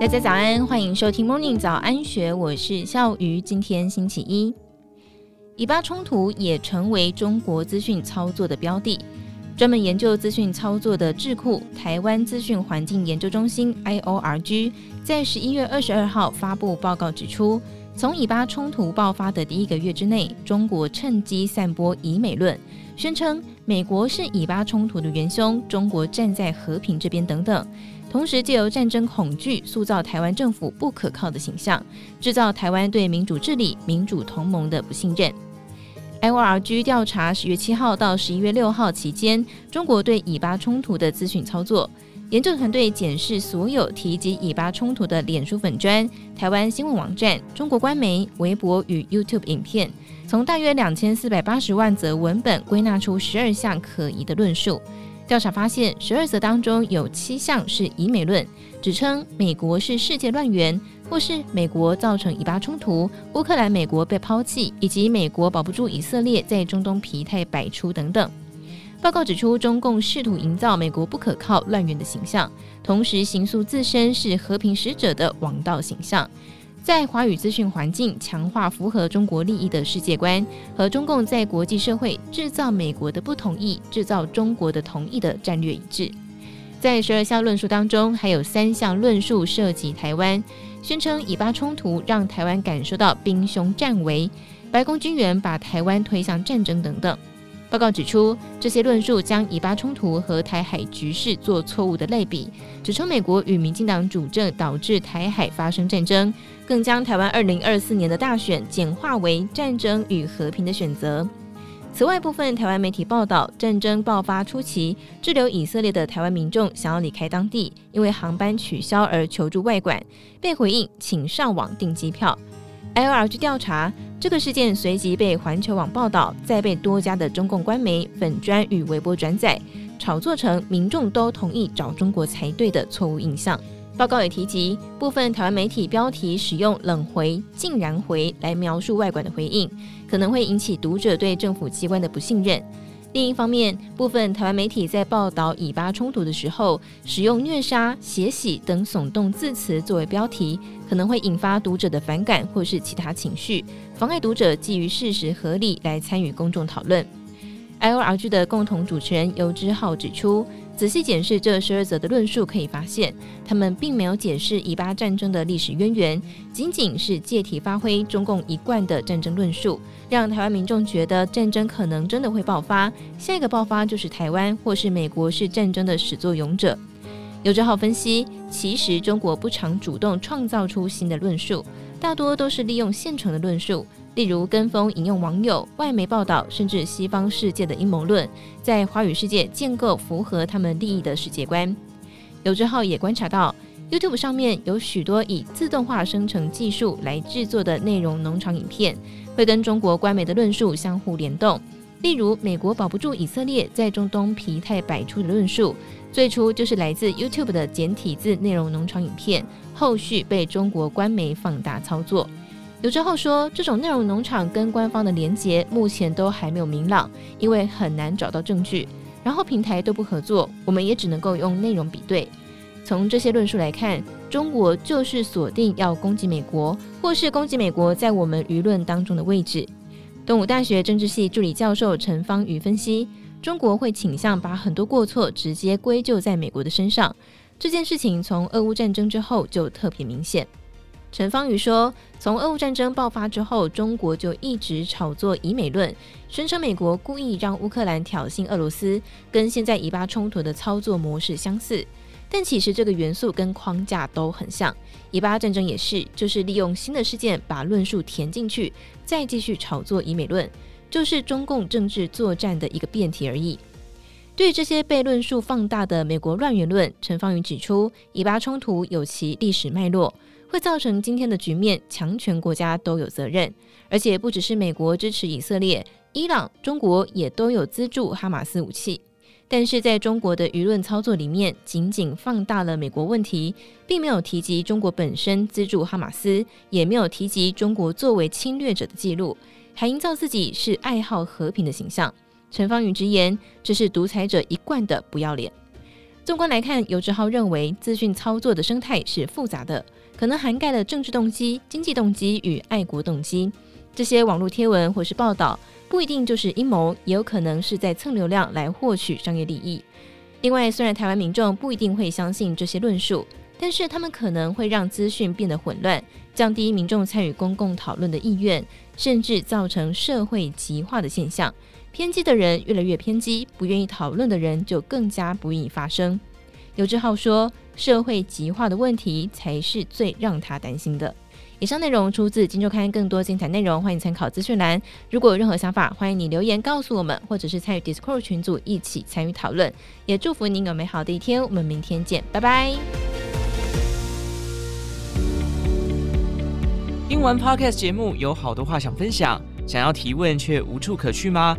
大家早安，欢迎收听 Morning 早安学，我是笑鱼。今天星期一，以巴冲突也成为中国资讯操作的标的。专门研究资讯操作的智库台湾资讯环境研究中心 （IORG） 在十一月二十二号发布报告指出，从以巴冲突爆发的第一个月之内，中国趁机散播以美论，宣称美国是以巴冲突的元凶，中国站在和平这边等等。同时，借由战争恐惧塑造台湾政府不可靠的形象，制造台湾对民主治理、民主同盟的不信任。IORG 调查十月七号到十一月六号期间，中国对以巴冲突的资讯操作。研究团队检视所有提及以巴冲突的脸书粉砖、台湾新闻网站、中国官媒、微博与 YouTube 影片，从大约两千四百八十万则文本归纳出十二项可疑的论述。调查发现，十二则当中有七项是以美论，指称美国是世界乱源，或是美国造成以巴冲突、乌克兰美国被抛弃，以及美国保不住以色列在中东疲态百出等等。报告指出，中共试图营造美国不可靠、乱源的形象，同时形塑自身是和平使者的王道形象，在华语资讯环境强化符合中国利益的世界观，和中共在国际社会制造美国的不同意、制造中国的同意的战略一致。在十二项论述当中，还有三项论述涉及台湾，宣称以巴冲突让台湾感受到兵凶战危，白宫军援把台湾推向战争等等。报告指出，这些论述将以巴冲突和台海局势做错误的类比，指称美国与民进党主政导致台海发生战争，更将台湾二零二四年的大选简化为战争与和平的选择。此外，部分台湾媒体报道，战争爆发初期，滞留以色列的台湾民众想要离开当地，因为航班取消而求助外管，被回应请上网订机票。IORG 调查这个事件随即被环球网报道，再被多家的中共官媒、粉砖与微博转载，炒作成民众都同意找中国才对的错误印象。报告也提及，部分台湾媒体标题使用“冷回”“竟然回”来描述外管的回应，可能会引起读者对政府机关的不信任。另一方面，部分台湾媒体在报道以巴冲突的时候，使用虐杀、血洗等耸动字词作为标题，可能会引发读者的反感或是其他情绪，妨碍读者基于事实合理来参与公众讨论。IORG 的共同主持人尤之浩指出。仔细检视这十二则的论述，可以发现，他们并没有解释以巴战争的历史渊源，仅仅是借题发挥中共一贯的战争论述，让台湾民众觉得战争可能真的会爆发，下一个爆发就是台湾或是美国是战争的始作俑者。游之浩分析，其实中国不常主动创造出新的论述，大多都是利用现成的论述。例如跟风引用网友、外媒报道，甚至西方世界的阴谋论，在华语世界建构符合他们利益的世界观。游之浩也观察到，YouTube 上面有许多以自动化生成技术来制作的内容农场影片，会跟中国官媒的论述相互联动。例如，美国保不住以色列在中东疲态百出的论述，最初就是来自 YouTube 的简体字内容农场影片，后续被中国官媒放大操作。游之浩说，这种内容农场跟官方的连结目前都还没有明朗，因为很难找到证据。然后平台都不合作，我们也只能够用内容比对。从这些论述来看，中国就是锁定要攻击美国，或是攻击美国在我们舆论当中的位置。东吴大学政治系助理教授陈方瑜分析，中国会倾向把很多过错直接归咎在美国的身上。这件事情从俄乌战争之后就特别明显。陈方瑜说，从俄乌战争爆发之后，中国就一直炒作以美论，宣称美国故意让乌克兰挑衅俄罗斯，跟现在以巴冲突的操作模式相似。但其实这个元素跟框架都很像，以巴战争也是，就是利用新的事件把论述填进去，再继续炒作以美论，就是中共政治作战的一个变体而已。对这些被论述放大的美国乱源论，陈方瑜指出，以巴冲突有其历史脉络。会造成今天的局面，强权国家都有责任，而且不只是美国支持以色列，伊朗、中国也都有资助哈马斯武器。但是在中国的舆论操作里面，仅仅放大了美国问题，并没有提及中国本身资助哈马斯，也没有提及中国作为侵略者的记录，还营造自己是爱好和平的形象。陈方宇直言，这是独裁者一贯的不要脸。纵观来看，游志浩认为资讯操作的生态是复杂的，可能涵盖了政治动机、经济动机与爱国动机。这些网络贴文或是报道不一定就是阴谋，也有可能是在蹭流量来获取商业利益。另外，虽然台湾民众不一定会相信这些论述，但是他们可能会让资讯变得混乱，降低民众参与公共讨论的意愿，甚至造成社会极化的现象。偏激的人越来越偏激，不愿意讨论的人就更加不愿意发声。刘志浩说：“社会极化的问题才是最让他担心的。”以上内容出自《金周刊》，更多精彩内容欢迎参考资讯栏。如果有任何想法，欢迎你留言告诉我们，或者是参与 Discord 群组一起参与讨论。也祝福您有美好的一天，我们明天见，拜拜。听完 Podcast 节目，有好多话想分享，想要提问却无处可去吗？